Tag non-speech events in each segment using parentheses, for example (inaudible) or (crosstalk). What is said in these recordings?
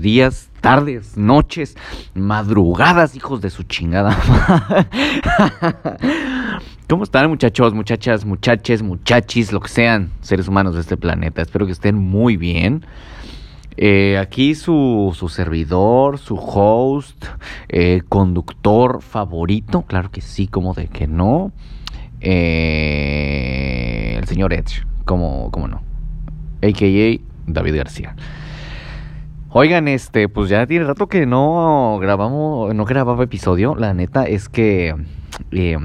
Días, tardes, noches, madrugadas, hijos de su chingada. (laughs) ¿Cómo están muchachos, muchachas, muchaches, muchachis, lo que sean seres humanos de este planeta? Espero que estén muy bien. Eh, aquí su, su, servidor, su host, eh, conductor favorito, claro que sí, como de que no. Eh, el señor Edge, como, como no. AKA David García. Oigan, este, pues ya tiene rato que no grabamos, no grababa episodio. La neta es que eh,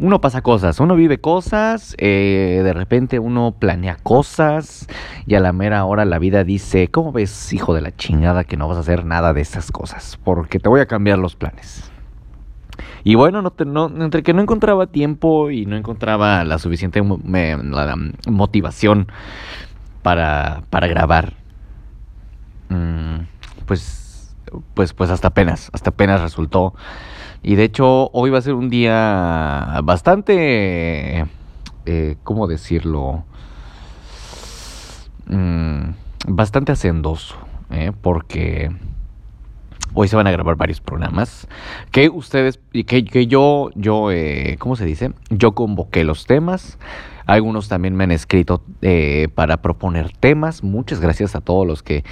uno pasa cosas, uno vive cosas, eh, de repente uno planea cosas y a la mera hora la vida dice, ¿cómo ves, hijo de la chingada, que no vas a hacer nada de esas cosas? Porque te voy a cambiar los planes. Y bueno, no, no entre que no encontraba tiempo y no encontraba la suficiente motivación para, grabar pues, pues, pues hasta apenas, hasta apenas resultó. Y de hecho, hoy va a ser un día bastante, eh, ¿cómo decirlo? Mm, bastante hacendoso, ¿eh? porque hoy se van a grabar varios programas que ustedes, que, que yo, yo, eh, ¿cómo se dice? Yo convoqué los temas. Algunos también me han escrito eh, para proponer temas. Muchas gracias a todos los que,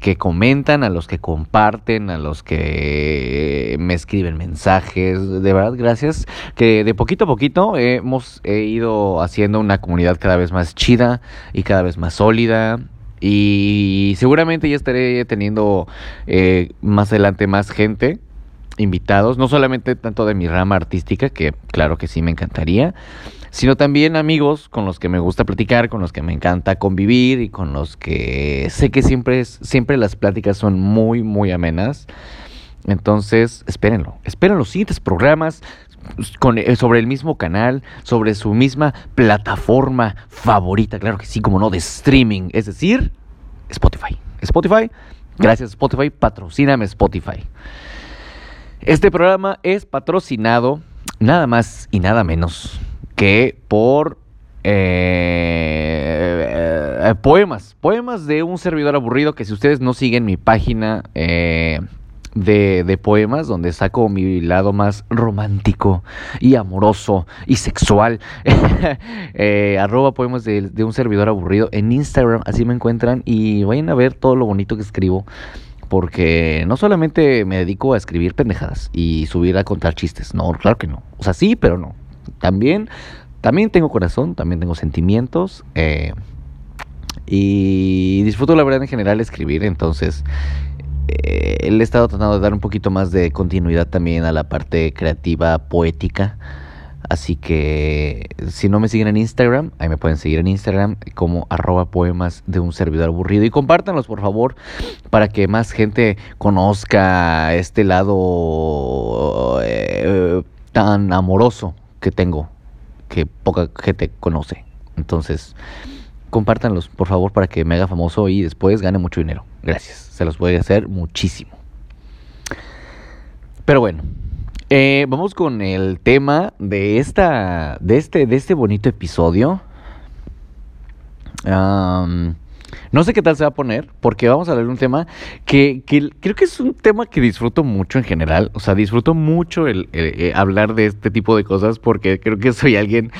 que, comentan, a los que comparten, a los que me escriben mensajes. De verdad, gracias. Que de poquito a poquito hemos ido haciendo una comunidad cada vez más chida y cada vez más sólida. Y seguramente ya estaré teniendo eh, más adelante más gente invitados, no solamente tanto de mi rama artística, que claro que sí me encantaría, sino también amigos con los que me gusta platicar, con los que me encanta convivir y con los que sé que siempre, siempre las pláticas son muy, muy amenas. Entonces, espérenlo, esperen los siguientes programas con, eh, sobre el mismo canal, sobre su misma plataforma favorita, claro que sí, como no, de streaming, es decir, Spotify. Spotify, gracias Spotify, patrocíname Spotify. Este programa es patrocinado nada más y nada menos que por eh, eh, poemas, poemas de un servidor aburrido que si ustedes no siguen mi página eh, de, poemas donde saco mi lado más romántico y amoroso y sexual. (laughs) Arroba poemas de, un servidor aburrido en Instagram, así me encuentran y vayan a ver todo lo bonito que escribo. Porque no solamente me dedico a escribir pendejadas y subir a contar chistes, no, claro que no. O sea, sí, pero no. También, también tengo corazón, también tengo sentimientos. Eh, y disfruto la verdad en general escribir, entonces eh, he estado tratando de dar un poquito más de continuidad también a la parte creativa poética. Así que si no me siguen en Instagram, ahí me pueden seguir en Instagram como arroba poemas de un servidor aburrido. Y compártanlos por favor para que más gente conozca este lado eh, tan amoroso que tengo, que poca gente conoce. Entonces, compártanlos por favor para que me haga famoso y después gane mucho dinero. Gracias, se los voy a hacer muchísimo. Pero bueno, eh, vamos con el tema de esta, de este, de este bonito episodio. No sé qué tal se va a poner, porque vamos a hablar de un tema que, creo que es un tema que disfruto mucho en general. O sea, disfruto mucho el, eh, hablar de este tipo de cosas porque creo que soy alguien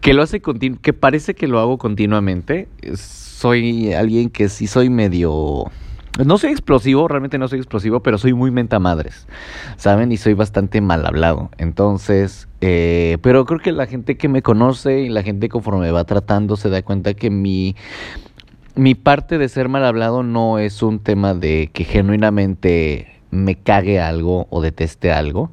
que lo hace que parece que lo hago continuamente. Soy alguien que sí soy medio no soy explosivo, realmente no soy explosivo, pero soy muy menta madres, ¿saben? Y soy bastante mal hablado. Entonces, eh, pero creo que la gente que me conoce y la gente conforme va tratando se da cuenta que mi, mi parte de ser mal hablado no es un tema de que genuinamente me cague algo o deteste algo.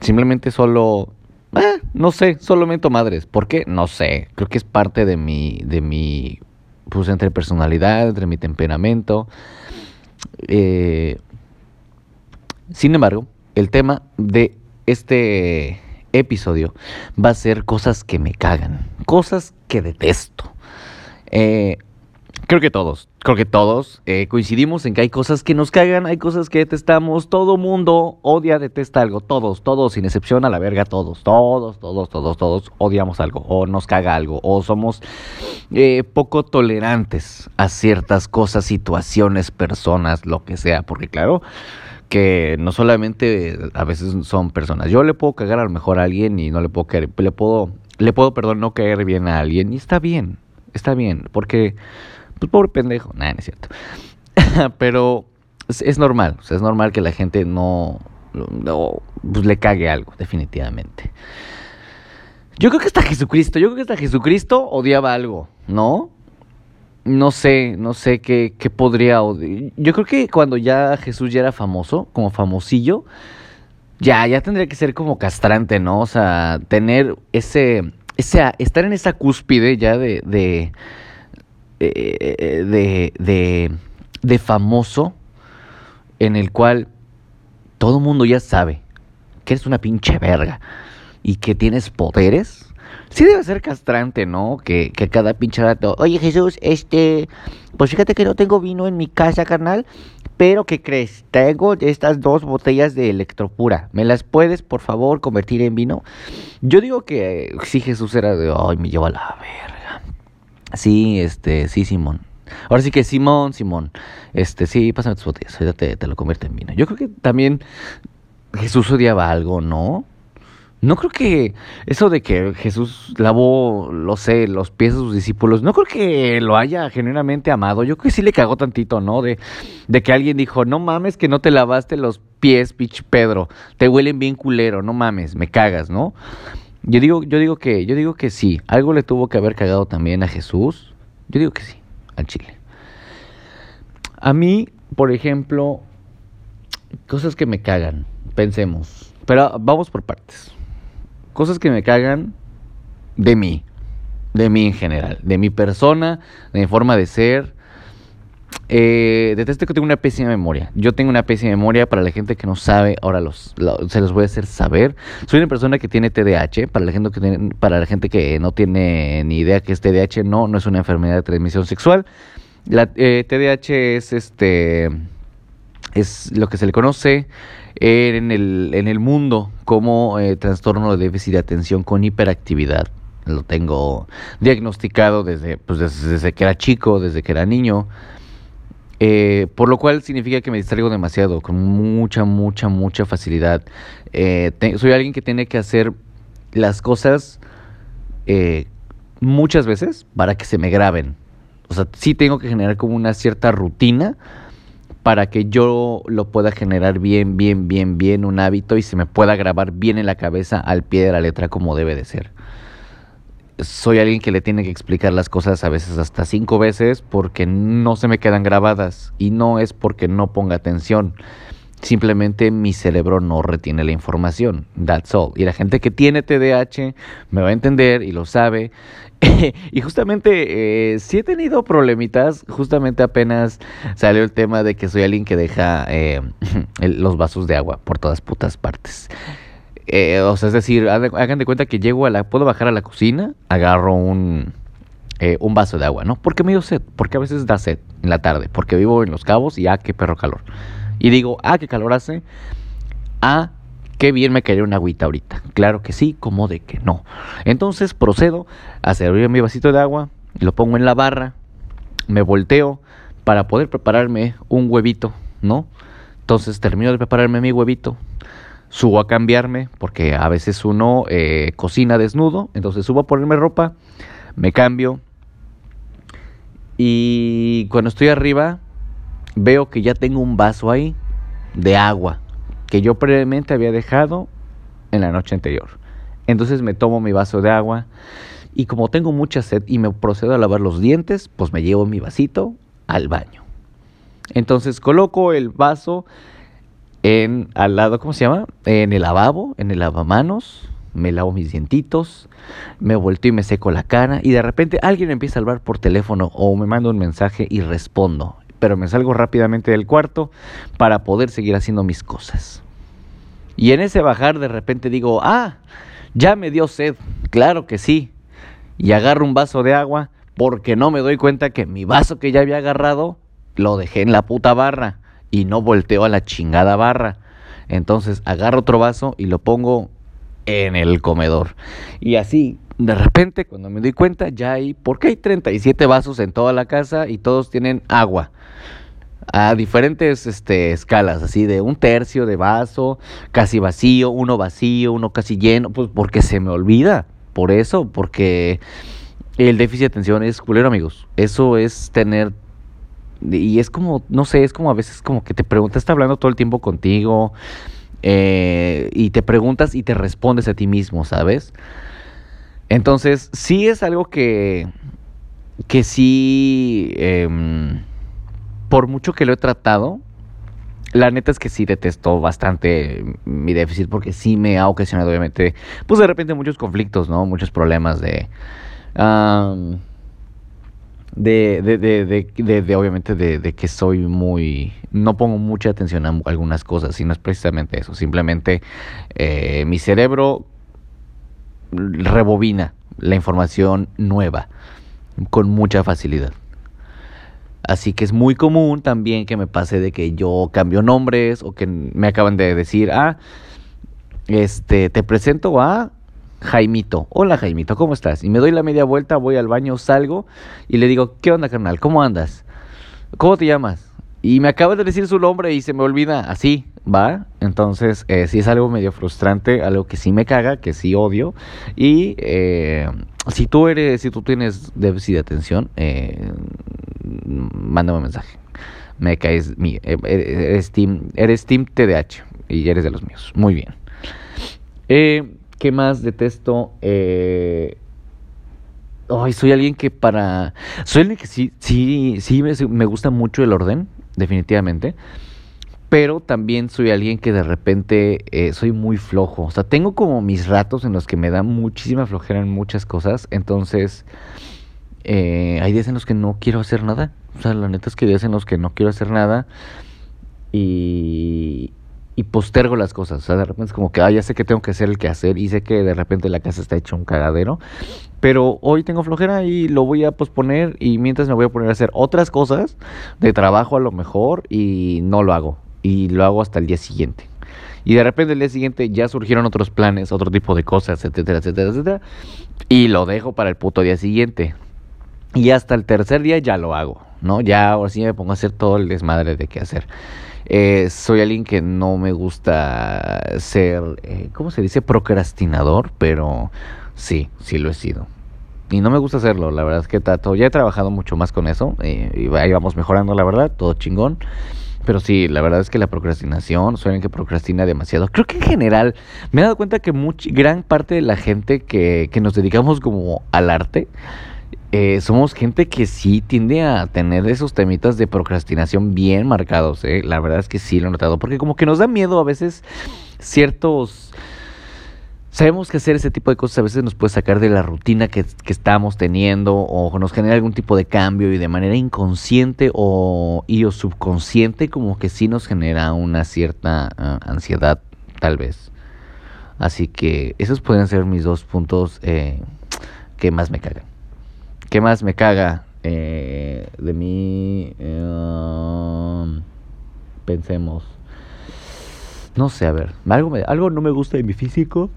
Simplemente solo eh, no sé, solo mento madres. ¿Por qué? No sé. Creo que es parte de mi, de mi, pues entre personalidad, entre mi temperamento. Eh, sin embargo, el tema de este episodio va a ser cosas que me cagan, cosas que detesto. Eh, Creo que todos, creo que todos eh, coincidimos en que hay cosas que nos cagan, hay cosas que detestamos, todo mundo odia, detesta algo, todos, todos, sin excepción a la verga, todos, todos, todos, todos, todos odiamos algo, o nos caga algo, o somos eh, poco tolerantes a ciertas cosas, situaciones, personas, lo que sea, porque claro que no solamente a veces son personas, yo le puedo cagar a lo mejor a alguien y no le puedo caer, le puedo, le puedo, perdón, no caer bien a alguien y está bien, está bien, porque pues pobre pendejo, nada, no es cierto. (laughs) Pero es, normal, o sea, es normal que la gente no, no pues le cague algo, definitivamente. Yo creo que hasta Jesucristo, yo creo que hasta Jesucristo odiaba algo, ¿no? No sé, no sé qué, qué podría odiar. Yo creo que cuando ya Jesús ya era famoso, como famosillo, ya, ya tendría que ser como castrante, ¿no? O sea, tener ese, ese estar en esa cúspide ya de, de eh, de, de, de famoso en el cual todo el mundo ya sabe que eres una pinche verga y que tienes poderes, sí debe ser castrante, ¿no? Que, que cada pinche rato, oye Jesús, este, pues fíjate que no tengo vino en mi casa, carnal, pero ¿qué crees? Tengo estas dos botellas de electropura, ¿me las puedes, por favor, convertir en vino? Yo digo que si Jesús era de, ay, me lleva la verga. Sí, este, sí, Simón. Ahora sí que Simón, Simón. Este, sí, pásame tus botellas, ahorita te, te lo convierte en vino. Yo creo que también Jesús odiaba algo, ¿no? No creo que eso de que Jesús lavó, lo sé, los pies de sus discípulos, no creo que lo haya genuinamente amado. Yo creo que sí le cagó tantito, ¿no? De, de que alguien dijo, no mames que no te lavaste los pies, pitch Pedro, te huelen bien culero, no mames, me cagas, ¿no? Yo digo, yo digo que, yo digo que sí. Algo le tuvo que haber cagado también a Jesús. Yo digo que sí, al Chile. A mí, por ejemplo, cosas que me cagan. Pensemos. Pero vamos por partes. Cosas que me cagan de mí. De mí en general. De mi persona, de mi forma de ser eh, detesto que tengo una pésima memoria. Yo tengo una pésima memoria para la gente que no sabe, ahora los, se los voy a hacer saber. Soy una persona que tiene TDAH, para la gente que tiene, para la gente que no tiene ni idea que es TDAH, no, no es una enfermedad de transmisión sexual. La eh, TDAH es este es lo que se le conoce en el, en el mundo como eh, trastorno de déficit de atención con hiperactividad. Lo tengo diagnosticado desde, pues, desde que era chico, desde que era niño. Eh, por lo cual significa que me distraigo demasiado, con mucha, mucha, mucha facilidad. Eh, soy alguien que tiene que hacer las cosas eh, muchas veces para que se me graben. O sea, sí tengo que generar como una cierta rutina para que yo lo pueda generar bien, bien, bien, bien, un hábito y se me pueda grabar bien en la cabeza al pie de la letra como debe de ser soy alguien que le tiene que explicar las cosas a veces hasta cinco veces porque no se me quedan grabadas y no es porque no ponga atención. Simplemente mi cerebro no retiene la información. That's all. Y la gente que tiene TDAH me va a entender y lo sabe. (laughs) y justamente eh, sí he tenido problemitas. Justamente apenas salió el tema de que soy alguien que deja eh, (laughs) los vasos de agua por todas putas partes. Eh, o sea, es decir, hagan de cuenta que llego a la, puedo bajar a la cocina, agarro un, eh, un vaso de agua, ¿no? Porque me dio sed, porque a veces da sed en la tarde, porque vivo en Los Cabos y ah, qué perro calor. Y digo, ah, qué calor hace, ah, qué bien me caería una agüita ahorita. Claro que sí, como de que no. Entonces procedo a servir mi vasito de agua, lo pongo en la barra, me volteo para poder prepararme un huevito, ¿no? Entonces termino de prepararme mi huevito, subo a cambiarme, porque a veces uno eh, cocina desnudo, entonces subo a ponerme ropa, me cambio y cuando estoy arriba veo que ya tengo un vaso ahí de agua que yo previamente había dejado en la noche anterior. Entonces me tomo mi vaso de agua y como tengo mucha sed y me procedo a lavar los dientes, pues me llevo mi vasito al baño. Entonces coloco el vaso en al lado, ¿cómo se llama? En el lavabo, en el lavamanos, me lavo mis dientitos, me volteo y me seco la cara y de repente alguien empieza a hablar por teléfono o me manda un mensaje y respondo, pero me salgo rápidamente del cuarto para poder seguir haciendo mis cosas. Y en ese bajar de repente digo, ah, ya me dio sed, claro que sí. Y agarro un vaso de agua, porque no me doy cuenta que mi vaso que ya había agarrado lo dejé en la puta barra y no volteo a la chingada barra. Entonces agarro otro vaso y lo pongo en el comedor. Y así, de repente, cuando me doy cuenta, ya hay, porque hay 37 vasos en toda la casa y todos tienen agua. A diferentes este, escalas, así de un tercio de vaso, casi vacío, uno vacío, uno casi lleno, pues porque se me olvida. Por eso, porque el déficit de atención es culero, amigos. Eso es tener y es como, no sé, es como a veces como que te preguntas, está hablando todo el tiempo contigo eh, y te preguntas y te respondes a ti mismo, ¿sabes? Entonces, sí es algo que, que sí, em, por mucho que lo he tratado, la neta es que sí detesto bastante mi déficit porque sí me ha ocasionado obviamente, pues de repente muchos conflictos, ¿no? Muchos problemas de de, de, de, de, obviamente de, que soy muy, no pongo mucha atención a algunas cosas, y no es precisamente eso, simplemente eh, mi cerebro rebobina la información nueva con mucha facilidad. Así que es muy común también que me pase de que yo cambio nombres o que me acaban de decir, ah, este, te presento a Jaimito. Hola Jaimito, ¿cómo estás? Y me doy la media vuelta, voy al baño, salgo y le digo, ¿qué onda carnal? ¿Cómo andas? ¿Cómo te llamas? Y me acaba de decir su nombre y se me olvida así, ¿va? Entonces, eh, sí es algo medio frustrante, algo que sí me caga, que sí odio. Y eh, si tú eres, si tú tienes déficit de atención, eh, mándame un mensaje. Me caes, mi, eh, eres, team, eres Team TDH y eres de los míos. Muy bien. Eh, ¿Qué más detesto? Eh... Ay, soy alguien que para... Soy que sí, sí, sí me, gusta mucho el orden, definitivamente. Pero también soy alguien que de repente eh, soy muy flojo. O sea, tengo como mis ratos en los que me da muchísima flojera en muchas cosas. Entonces, eh, hay días en los que no quiero hacer nada. O sea, la neta es que hay días en los que no quiero hacer nada. Y, y postergo las cosas. O sea, de repente es como que, ya sé que tengo que hacer el que hacer y sé que de repente la casa está hecha un cagadero. Pero hoy tengo flojera y lo voy a posponer y mientras me voy a poner a hacer otras cosas de trabajo a lo mejor y no lo hago. Y lo hago hasta el día siguiente. Y de repente el día siguiente ya surgieron otros planes, otro tipo de cosas, etcétera, etcétera, etcétera. Y lo dejo para el puto día siguiente. Y hasta el tercer día ya lo hago, ¿no? Ya ahora sí me pongo a hacer todo el desmadre de qué hacer. Eh, soy alguien que no me gusta ser, eh, ¿cómo se dice? Procrastinador, pero sí, sí lo he sido. Y no me gusta hacerlo, la verdad es que trato, ya he trabajado mucho más con eso, eh, y ahí vamos mejorando, la verdad, todo chingón. Pero sí, la verdad es que la procrastinación, soy alguien que procrastina demasiado. Creo que en general me he dado cuenta que gran parte de la gente que, que nos dedicamos como al arte, eh, somos gente que sí tiende a tener esos temitas de procrastinación bien marcados, ¿eh? La verdad es que sí lo he notado, porque como que nos da miedo a veces ciertos... Sabemos que hacer ese tipo de cosas a veces nos puede sacar de la rutina que, estamos teniendo o nos genera algún tipo de cambio y de manera inconsciente o, y o subconsciente como que sí nos genera una cierta ah, ansiedad tal vez. Así que esos pueden ser mis dos puntos eh, que más me cagan. ¿Qué más me caga eh, de mí? Eh, pensemos. No sé, a ver. Algo, algo no me gusta de mi físico.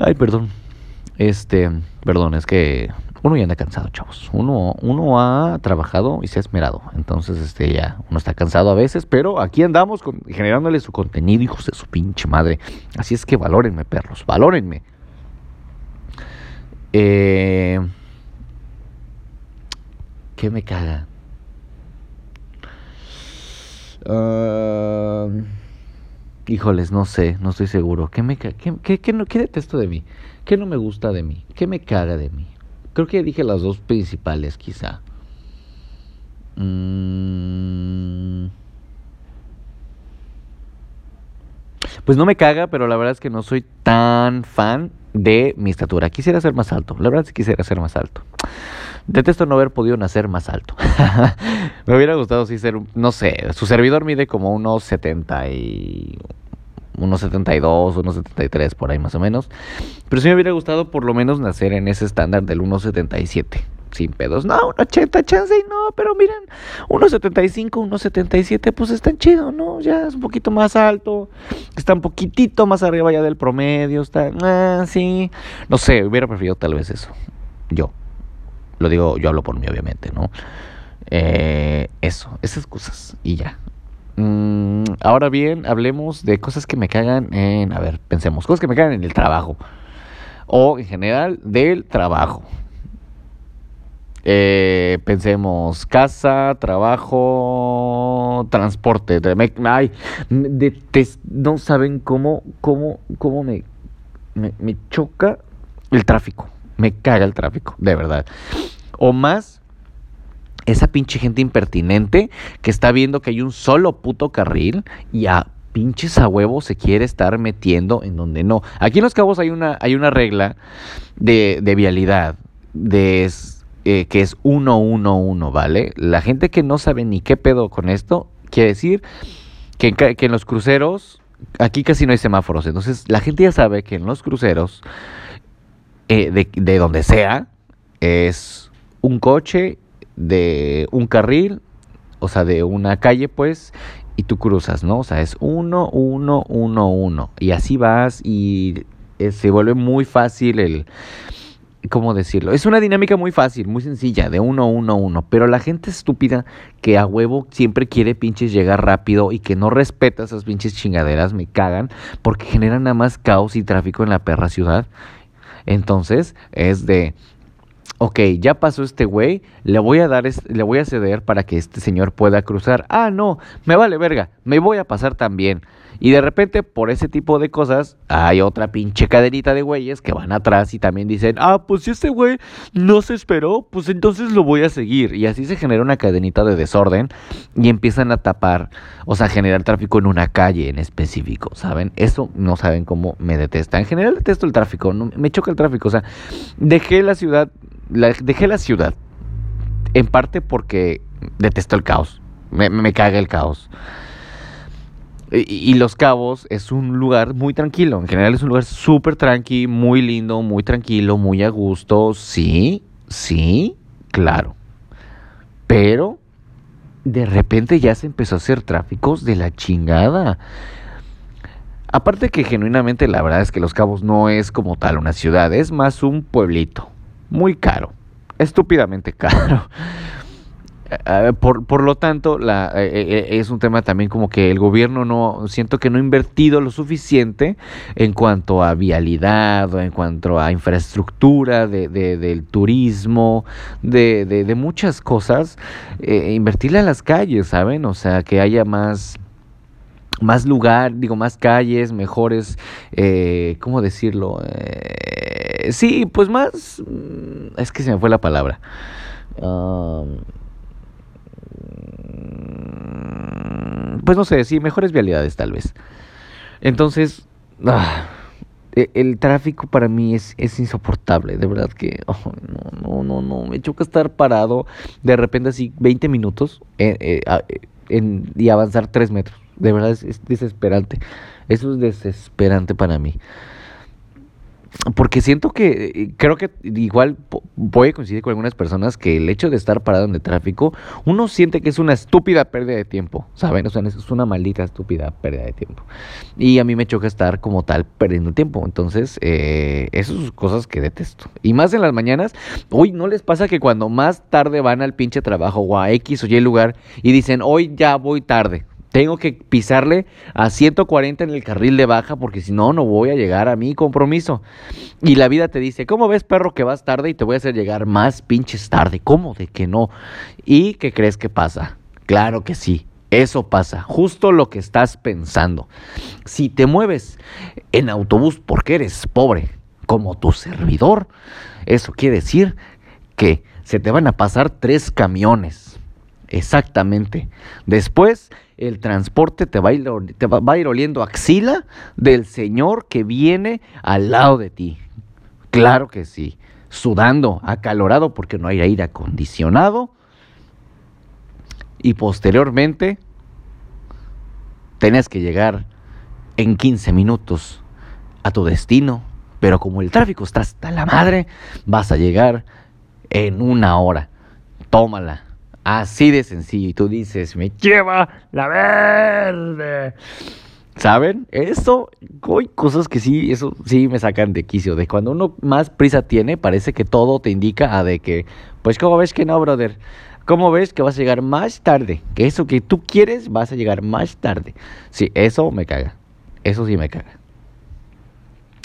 Ay, perdón. Este, perdón, es que uno ya anda cansado, chavos. Uno, uno ha trabajado y se ha esmerado. Entonces, este, ya, uno está cansado a veces, pero aquí andamos con, generándole su contenido, hijos de su pinche madre. Así es que valórenme, perros, valórenme. Eh, ¿Qué me caga? Ah, híjoles, no sé, no estoy seguro. ¿Qué, me qué, qué, qué, no, ¿Qué detesto de mí? ¿Qué no me gusta de mí? ¿Qué me caga de mí? Creo que dije las dos principales, quizá. Mm. Pues no me caga, pero la verdad es que no soy tan fan de mi estatura. Quisiera ser más alto, la verdad es que quisiera ser más alto. Detesto no haber podido nacer más alto. (laughs) me hubiera gustado sí ser, no sé, su servidor mide como unos 70 y 1.72, 1.73 por ahí más o menos. Pero sí me hubiera gustado por lo menos nacer en ese estándar del 1.77 sin pedos. No, un 80 chance y no, pero miren, 1.75, 1.77, pues están chido, ¿no? Ya es un poquito más alto, está un poquitito más arriba ya del promedio, está, ah, sí. No sé, hubiera preferido tal vez eso. Yo. Lo digo, yo hablo por mí, obviamente, ¿no? Eh, eso, esas cosas, y ya. Mm, ahora bien, hablemos de cosas que me cagan en, a ver, pensemos, cosas que me cagan en el trabajo. O en general del trabajo. Eh, pensemos casa, trabajo, transporte. Ay, no saben cómo, cómo, cómo me, me, me, choca el tráfico. Me caga el tráfico, de verdad. O más, esa pinche gente impertinente que está viendo que hay un solo puto carril y a pinches a huevo se quiere estar metiendo en donde no. Aquí en Los Cabos hay una, hay una regla de, de vialidad, de eh, que es 111, ¿vale? La gente que no sabe ni qué pedo con esto, quiere decir que en, que en los cruceros, aquí casi no hay semáforos, entonces la gente ya sabe que en los cruceros, eh, de, de donde sea, es un coche de un carril, o sea, de una calle, pues, y tú cruzas, ¿no? O sea, es 1, 1, 1, 1. Y así vas y eh, se vuelve muy fácil el ¿cómo decirlo? Es una dinámica muy fácil, muy sencilla, de uno, uno, uno. Pero la gente estúpida que a huevo siempre quiere pinches llegar rápido y que no respeta esas pinches chingaderas, me cagan, porque generan nada más caos y tráfico en la perra ciudad. Entonces, es de, ok, ya pasó este güey, le voy a dar, le voy a ceder para que este señor pueda cruzar. Ah, no, me vale verga, me voy a pasar también. Y de repente, por ese tipo de cosas, hay otra pinche cadenita de güeyes que van atrás y también dicen, ah, pues si este güey no se esperó, pues entonces lo voy a seguir. Y así se genera una cadenita de desorden y empiezan a tapar, o sea, generar tráfico en una calle en específico, ¿saben? Eso no saben cómo me detesta. En general detesto el tráfico, no, me choca el tráfico, o sea, dejé la ciudad, dejé la ciudad en parte porque detesto el caos, me, me caga el caos. Y, Los Cabos es un lugar muy tranquilo. En general es un lugar súper tranqui, muy lindo, muy tranquilo, muy a gusto. Sí, sí, claro. Pero de repente ya se empezó a hacer tráficos de la chingada. Aparte que genuinamente la verdad es que Los Cabos no es como tal una ciudad, es más un pueblito. Muy caro. Estúpidamente (laughs) caro. Eh, por, por, lo tanto, la, eh, eh, es un tema también como que el gobierno no, siento que no ha invertido lo suficiente en cuanto a vialidad en cuanto a infraestructura de, del turismo, de, de, muchas cosas, invertirle a las calles, ¿saben? O sea, que haya más más lugar, digo, más calles, mejores, ¿cómo decirlo? sí, pues más, mm, es que se me fue la palabra. Pues no sé, sí, mejores vialidades tal vez. Entonces, ah, e, el, tráfico para mí es, es insoportable, de verdad que oh, no, no, no, no, me choca estar parado de repente así 20 minutos eh, eh, en, y avanzar 3 metros. De verdad es desesperante. Eso es desesperante para mí porque siento que eh, creo que igual voy a coincidir con algunas personas que el hecho de estar parado en el tráfico, uno siente que es una estúpida pérdida de tiempo, ¿saben? O sea, es una maldita estúpida pérdida de tiempo. Y a mí me choca estar como tal perdiendo tiempo. Entonces, eh, esas son cosas que detesto. Y más en las mañanas, uy, ¿no les pasa que cuando más tarde van al pinche trabajo o a X o Y lugar y dicen, hoy ya voy tarde? Tengo que pisarle a 140 en el carril de baja porque si no, no voy a llegar a mi compromiso. Y la vida te dice, ¿cómo ves perro que vas tarde y te voy a hacer llegar más pinches tarde? ¿Cómo de que no? ¿Y qué crees que pasa? Claro que sí. Eso pasa, justo lo que estás pensando. Si te mueves en autobús porque eres pobre, como tu servidor, eso quiere decir que se te van a pasar tres camiones. Exactamente. Después el transporte te va, a ir, oliendo axila del Señor que viene al lado de ti. Claro que sí. Sudando, acalorado porque no hay aire acondicionado. Y posteriormente tenés que llegar en 15 minutos a tu destino, pero como el tráfico está hasta la madre, vas a llegar en una hora. Tómala. Así de sencillo. Y tú dices, me lleva la verde. ¿Saben? Eso, hay cosas que sí, eso sí me sacan de quicio. De cuando uno más prisa tiene, parece que todo te indica a de que, pues, ¿cómo ves que no, brother? ¿Cómo ves que vas a llegar más tarde? Que eso que tú quieres vas a llegar más tarde. Sí, eso me caga. Eso sí me caga.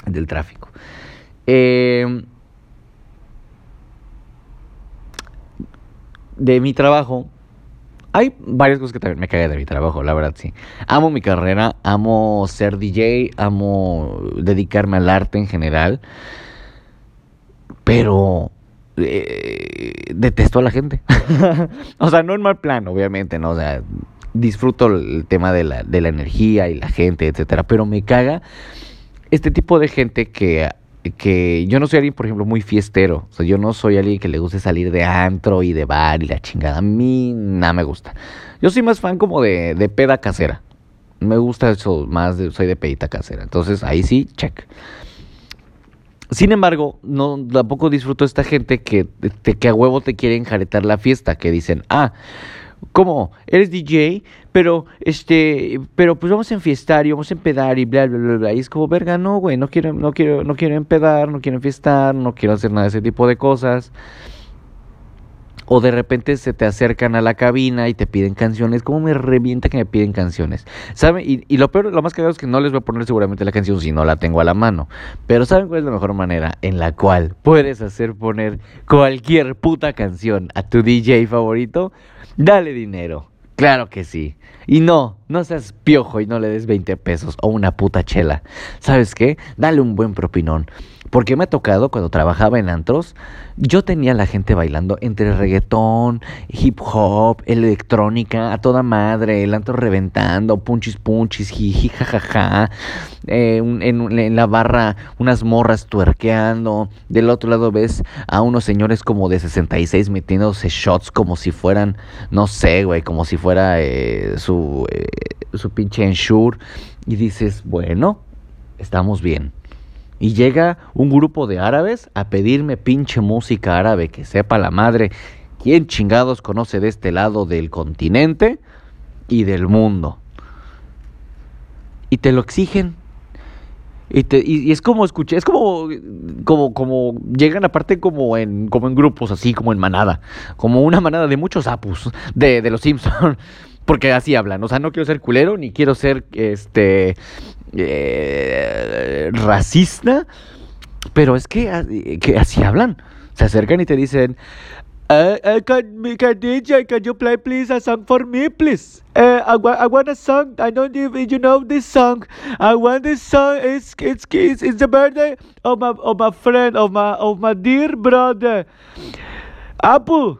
Del tráfico. Em, de mi trabajo, hay varias cosas que también me cagan de mi trabajo, la verdad, sí. Amo mi carrera, amo ser DJ, amo dedicarme al arte en general. Pero eh, detesto a la gente. (laughs) o sea, no en mal plan, obviamente, ¿no? O sea, disfruto el tema de la, de la energía y la gente, etcétera. Pero me caga este tipo de gente que que yo no soy alguien, por ejemplo, muy fiestero. O sea, yo no soy alguien que le guste salir de antro y de bar y la chingada. A mí nada me gusta. Yo soy más fan como de, de peda casera. Me gusta eso, más de, soy de pedita casera. Entonces ahí sí, check. Sin embargo, no, tampoco disfruto esta gente que, que a huevo te quieren jaretar la fiesta, que dicen, ah, ¿Cómo? Eres DJ, pero este, pero pues vamos a enfiestar y vamos a empedar y bla bla bla bla. Y es como, verga, no, güey, no quiero, no quiero, no quiero empedar, no quiero enfiestar, no quiero hacer nada de ese tipo de cosas. O de repente se te acercan a la cabina y te piden canciones. ¿Cómo me revienta que me piden canciones? ¿Saben? Y, y, lo peor, lo más cagado es que no les voy a poner seguramente la canción si no la tengo a la mano. Pero ¿saben cuál es la mejor manera en la cual puedes hacer poner cualquier puta canción a tu DJ favorito? Dale dinero. Claro que sí. Y no, no seas piojo y no le des 20 pesos o una puta chela. ¿Sabes qué? Dale un buen propinón. Porque me ha tocado cuando trabajaba en antros, yo tenía a la gente bailando entre reggaetón, hip hop, electrónica, a toda madre, el antro reventando, punchis punchis, jiji, jajaja. Eh, en, la barra unas morras tuerqueando. Del otro lado ves a unos señores como de 66 metiéndose shots como si fueran, no sé, güey, como si fuera eh, su, eh, su pinche ensure. Y dices, bueno, estamos bien. Y llega un grupo de árabes a pedirme pinche música árabe que sepa la madre quién chingados conoce de este lado del continente y del mundo. Y te lo exigen. Y, te, y, es como escuché, es como, como, como llegan aparte como en, como en grupos, así como en manada, como una manada de muchos apus de, de los Simpsons. (laughs) Porque así hablan, o sea, no quiero ser culero, ni quiero ser, este, eh, racista, pero es que, que, así hablan. Se acercan y te dicen, uh, uh, can, can can you play please a song for me, please? Uh, I, I want a song. I don't if you know this song. I want this song. It's it's it's, it's the birthday of my of my friend of my of my dear brother. Apu,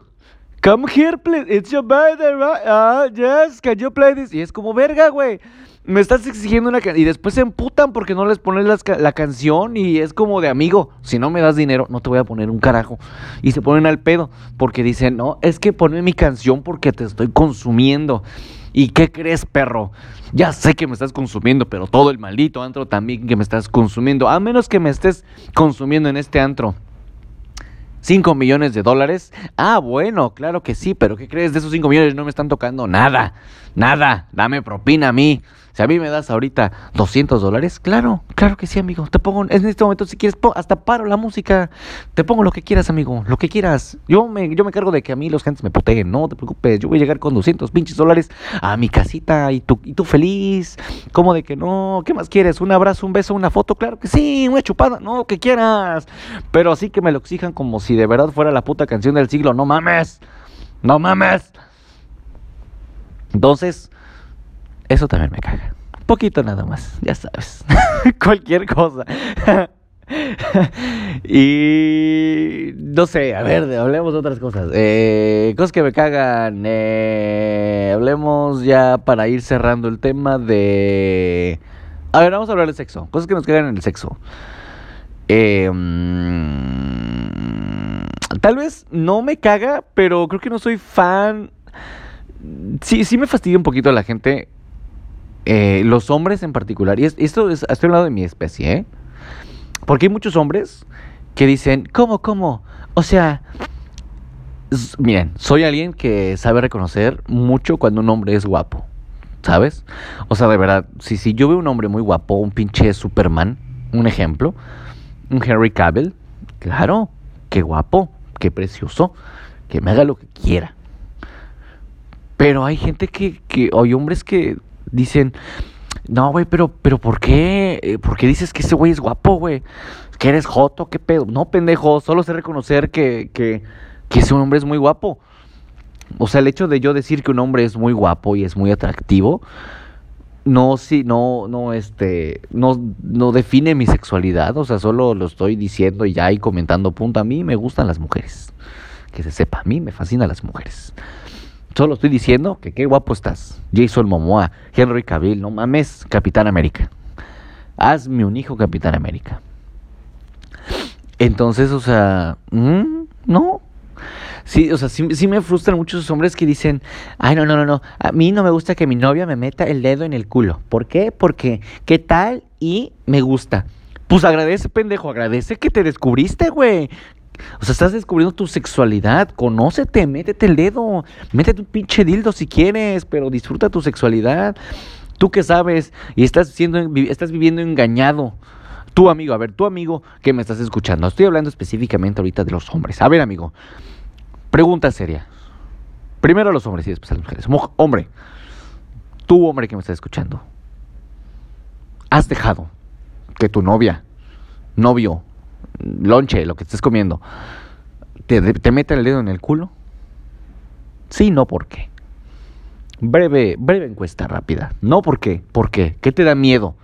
Come here, please. It's your birthday, right? Ah, yes. Can you play this? Y es como, verga, güey. Me estás exigiendo una canción. Y después se emputan porque no les pones la canción. Y es como de amigo. Si no me das dinero, no te voy a poner un carajo. Y se ponen al pedo. Porque dicen, no, es que ponme mi canción porque te estoy consumiendo. ¿Y qué crees, perro? Ya sé que me estás consumiendo, pero todo el maldito antro también que me estás consumiendo. A menos que me estés consumiendo en este antro 5 millones de dólares. Ah, bueno, claro que sí, pero ¿qué crees? De esos 5 millones no me están tocando nada, nada. Dame propina a mí. Si a mí me das ahorita 200 dólares, claro, claro que sí, amigo. Te pongo, en este momento, si quieres, hasta paro la música. Te pongo lo que quieras, amigo, lo que quieras. Yo me, yo me cargo de que a mí los gentes me puteen, no te preocupes. Yo voy a llegar con 200 pinches dólares a mi casita y tú, y tú feliz. ¿Cómo de que no? ¿Qué más quieres? ¿Un abrazo, un beso, una foto? Claro que sí, una chupada, no, que quieras. Pero así que me lo exijan como si de verdad fuera la puta canción del siglo. No mames, no mames. Entonces, eso también me caga. Poquito nada más, ya sabes. (laughs) Cualquier cosa. (laughs) y no sé, a ver, hablemos de otras cosas. Eh, cosas que me cagan. Eh, hablemos ya para ir cerrando el tema de... A ver, vamos a hablar de sexo. Cosas que nos cagan en el sexo. Eh, tal vez no me caga, pero creo que no soy fan. Sí, sí me fastidia un poquito la gente eh, los hombres en particular, y esto es, estoy hablando de mi especie, ¿eh? Porque hay muchos hombres que dicen, ¿cómo, cómo? O sea, miren, soy alguien que sabe reconocer mucho cuando un hombre es guapo, ¿sabes? O sea, de verdad, si, si yo veo un hombre muy guapo, un pinche Superman, un ejemplo, un Henry Cavill, claro, qué guapo, qué precioso, que me haga lo que quiera. Pero hay gente que, que hay hombres que dicen, no, güey, pero, pero ¿por qué? Eh, ¿Por qué dices que ese güey es guapo, güey? ¿Que eres joto? ¿Qué pedo? No, pendejo, solo sé reconocer que, que, que ese hombre es muy guapo. O sea, el hecho de yo decir que un hombre es muy guapo y es muy atractivo, no, sí, no, no, este, no, no define mi sexualidad. O sea, solo lo estoy diciendo y ya y comentando punto. A mí me gustan las mujeres. Que se sepa, a mí me fascinan las mujeres. Solo estoy diciendo que qué guapo estás. Jason Momoa, Henry Cavill, no mames, Capitán América. Hazme un hijo Capitán América. Entonces, o sea, mm, no. Sí, o sea, sí, me frustran muchos hombres que dicen, ay, no, no, no, no, a mí no me gusta que mi novia me meta el dedo en el culo. ¿Por qué? Porque, ¿qué tal? Y me gusta. Pues agradece, pendejo, agradece que te descubriste, güey. O sea, estás descubriendo tu sexualidad. Conócete, métete el dedo. Métete un pinche dildo si quieres, pero disfruta tu sexualidad. Tú que sabes y estás, siendo, estás viviendo engañado. Tu amigo, a ver, tu amigo que me estás escuchando. Estoy hablando específicamente ahorita de los hombres. A ver, amigo, pregunta seria. Primero a los hombres y después a las mujeres. Hombre, tú, hombre que me estás escuchando, has dejado que tu novia, novio, lonche, lo que estés comiendo, ¿te, te mete el dedo en el culo? Sí, no, ¿por qué? Breve, breve encuesta rápida. No, ¿por qué? ¿Por qué? ¿Qué te da miedo?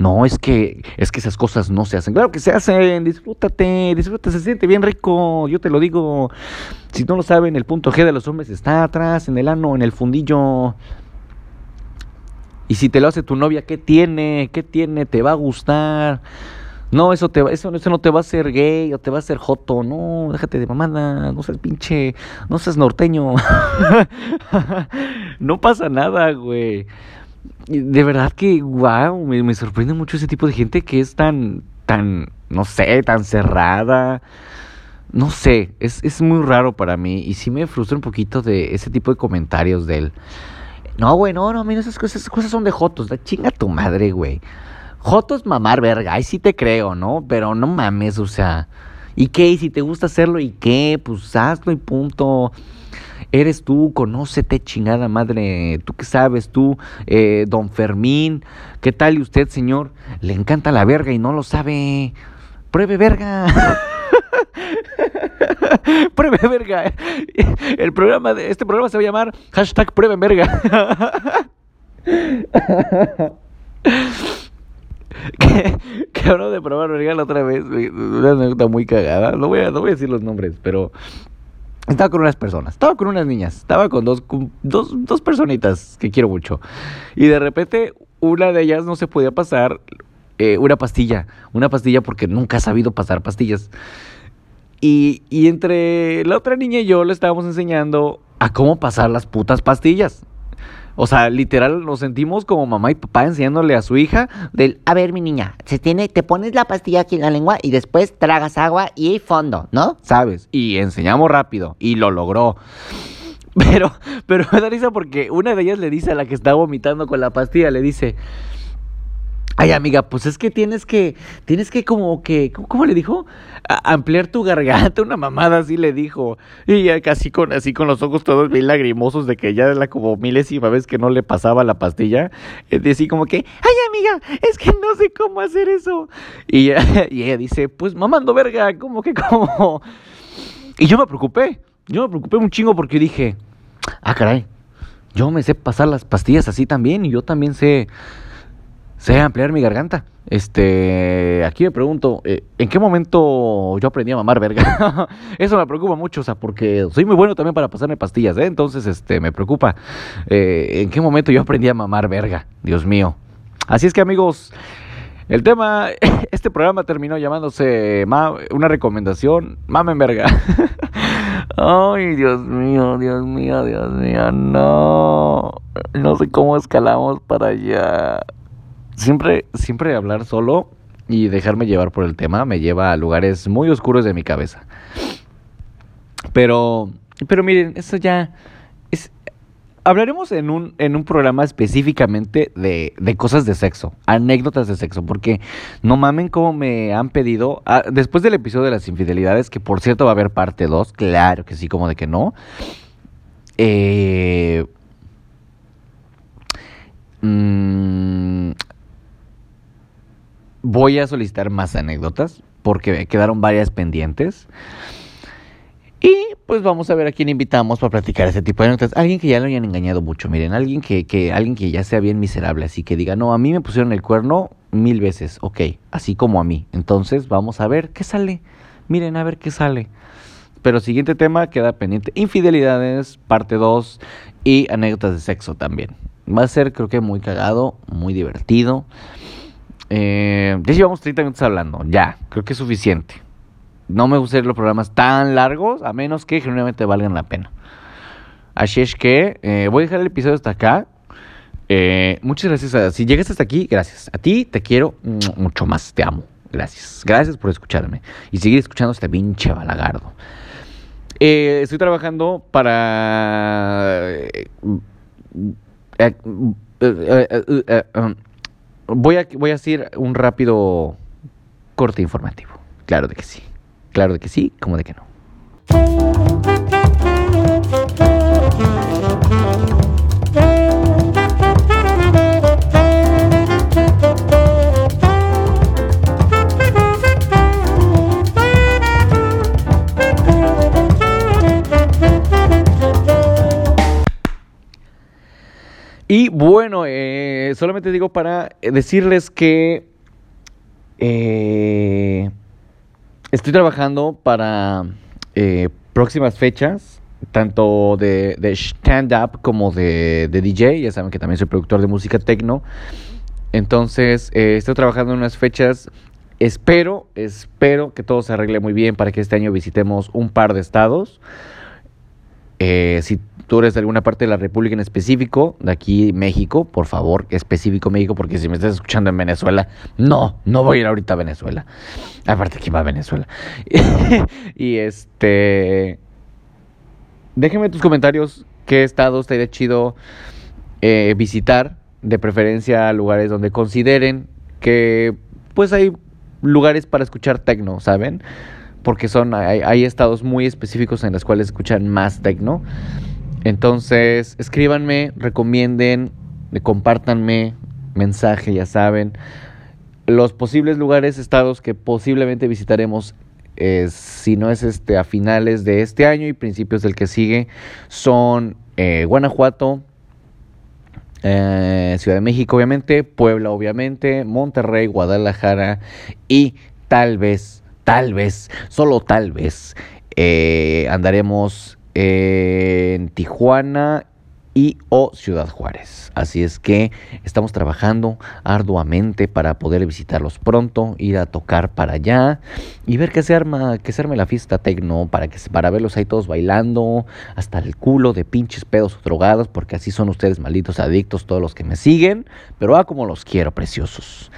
No, es que, es que esas cosas no se hacen. Claro que se hacen, disfrútate, disfrútate, se siente bien rico, yo te lo digo. Si no lo saben, el punto G de los hombres está atrás, en el ano, en el fundillo. Y si te lo hace tu novia, ¿qué tiene? ¿Qué tiene? ¿Te va a gustar? No, eso, te, eso, eso no te va a hacer gay o te va a hacer joto. No, déjate de mamada. No seas pinche. No seas norteño. (laughs) no pasa nada, güey. De verdad que, wow, me, sorprende mucho ese tipo de gente que es tan, tan, no sé, tan cerrada. No sé, es, es muy raro para mí y sí me frustra un poquito de ese tipo de comentarios de él. No, güey, no, no, mira, esas cosas, esas cosas son de jotos. Da chinga tu madre, güey. Jotos mamar verga, ahí sí te creo, ¿no? Pero no mames, o sea, ¿y qué? ¿Y si te gusta hacerlo y qué? Pues hazlo y punto. Eres tú, conócete, chingada madre. ¿Tú qué sabes? Tú, eh, don Fermín. ¿Qué tal y usted, señor? Le encanta la verga y no lo sabe. Pruebe verga. (laughs) Pruebe verga. El programa de este programa se va a llamar hashtag pruebe verga. (laughs) (laughs) que, hablo de probar verga otra vez, una anécdota muy cagada. No voy, a, no voy a decir los nombres, pero estaba con unas personas, estaba con unas niñas, estaba con dos, dos, dos personitas que quiero mucho. Y de repente una de ellas no se podía pasar eh, una pastilla, una pastilla porque nunca ha sabido pasar pastillas. Y, y entre la otra niña y yo le estábamos enseñando a cómo pasar las putas pastillas. O sea, literal nos sentimos como mamá y papá enseñándole a su hija del, a ver mi niña, se tiene, te pones la pastilla aquí en la lengua y después tragas agua y fondo, ¿no? ¿Sabes? Y enseñamos rápido y lo logró. (laughs) Pero, pero me da risa porque una de ellas le dice a la que está vomitando con la pastilla, le dice, Ay, amiga, pues es que tienes que, tienes que como que, ¿cómo, le dijo? ampliar tu garganta, una mamada así le dijo. Y ya casi con, así con los ojos todos bien lagrimosos de que ya era como milésima vez que no le pasaba la pastilla. Y así como que, ay, amiga, es que no sé cómo hacer eso. Y, (laughs) y ella dice, pues mamando verga, ¿cómo que cómo? Y yo me preocupé, yo me preocupé un chingo porque dije, ah, caray, yo me sé pasar las pastillas así también y yo también sé sé ampliar mi garganta. Este, aquí me pregunto, eh, ¿en qué momento yo aprendí a mamar verga? (laughs) Eso me preocupa mucho, o sea, porque soy muy bueno también para pasarme pastillas, ¿eh? Entonces, este, me preocupa. Eh, ¿En qué momento yo aprendí a mamar verga? Dios mío. Así es que, amigos, el tema, (laughs) este programa terminó llamándose una recomendación, mamen verga. (laughs) Ay, Dios mío, Dios mío, Dios mío, no. No sé cómo escalamos para allá. Siempre, siempre hablar solo y dejarme llevar por el tema me lleva a lugares muy oscuros de mi cabeza. Pero, pero miren, eso ya es, hablaremos en un, en un programa específicamente de, de, cosas de sexo, anécdotas de sexo, porque no mamen como me han pedido, ah, después del episodio de las infidelidades, que por cierto va a haber parte 2, claro que sí, como de que no. Eh, mmm, voy a solicitar más anécdotas, porque quedaron varias pendientes. Y pues vamos a ver a quién invitamos para platicar ese tipo de anécdotas. Alguien que ya lo hayan engañado mucho, miren, alguien que, que, alguien que ya sea bien miserable, así que diga, no, a mí me pusieron el cuerno mil veces, ok, así como a mí. Entonces vamos a ver qué sale. Miren, a ver qué sale. Pero siguiente tema queda pendiente. Infidelidades, parte 2 y anécdotas de sexo también. Va a ser creo que muy cagado, muy divertido. Eh, ya llevamos 30 minutos hablando, ya, creo que es suficiente. No me gustaría los programas tan largos, a menos que genuinamente valgan la pena. Así es que eh, voy a dejar el episodio hasta acá. Eh, muchas gracias. Si llegaste hasta aquí, gracias. A ti te quiero mucho más. Te amo. Gracias. Gracias por escucharme y seguir escuchando este pinche balagardo. Estoy trabajando para. Voy, a, voy a hacer un rápido corte informativo. Claro de que sí. Claro de que sí, como de que no. Y bueno, eh, solamente digo para decirles que eh, Estoy trabajando para eh, próximas fechas, tanto de, stand-up como de, DJ. Ya saben que también soy productor de música techno. Entonces, eh, estoy trabajando en unas fechas. Espero, espero que todo se arregle muy bien para que este año visitemos un par de estados. Eh, si tú eres de alguna parte de la República en específico, de aquí México, por favor, específico México, porque si me estás escuchando en Venezuela, no, no voy a ir ahorita a Venezuela. Aparte, ¿quién va a Venezuela? (laughs) y este. Déjenme tus comentarios qué estados te estaría chido eh, visitar, de preferencia lugares donde consideren que pues hay lugares para escuchar tecno, ¿saben? Porque son, hay, hay estados muy específicos en los cuales escuchan más tecno. Entonces, escríbanme, recomienden, compártanme mensaje, ya saben. Los posibles lugares, estados que posiblemente visitaremos, si no es este, a finales de este año y principios del que sigue, son eh, Guanajuato, eh, Ciudad de México, obviamente, Puebla, obviamente, Monterrey, Guadalajara y tal vez, tal vez, solo tal vez, eh, andaremos en Tijuana y o Ciudad Juárez. Así es que estamos trabajando arduamente para poder visitarlos pronto, ir a tocar para allá y ver que se arma, que se arme la fiesta tecno para que para verlos ahí todos bailando hasta el culo de pinches pedos o drogados, porque así son ustedes malditos adictos todos los que me siguen, pero ah como los quiero, preciosos.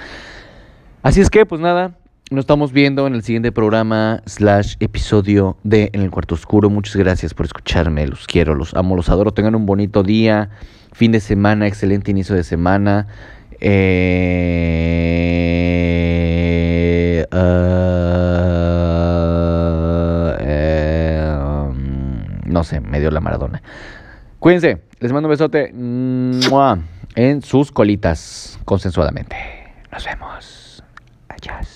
Así es que pues nada, nos estamos viendo en el siguiente programa slash episodio de En el Cuarto Oscuro. Muchas gracias por escucharme. Los quiero, los amo, los adoro. Tengan un bonito día, fin de semana, excelente inicio de semana. Eh, uh, eh, no sé, me dio la maradona. Cuídense, les mando un besote en sus colitas, consensuadamente. Nos vemos. Adiós.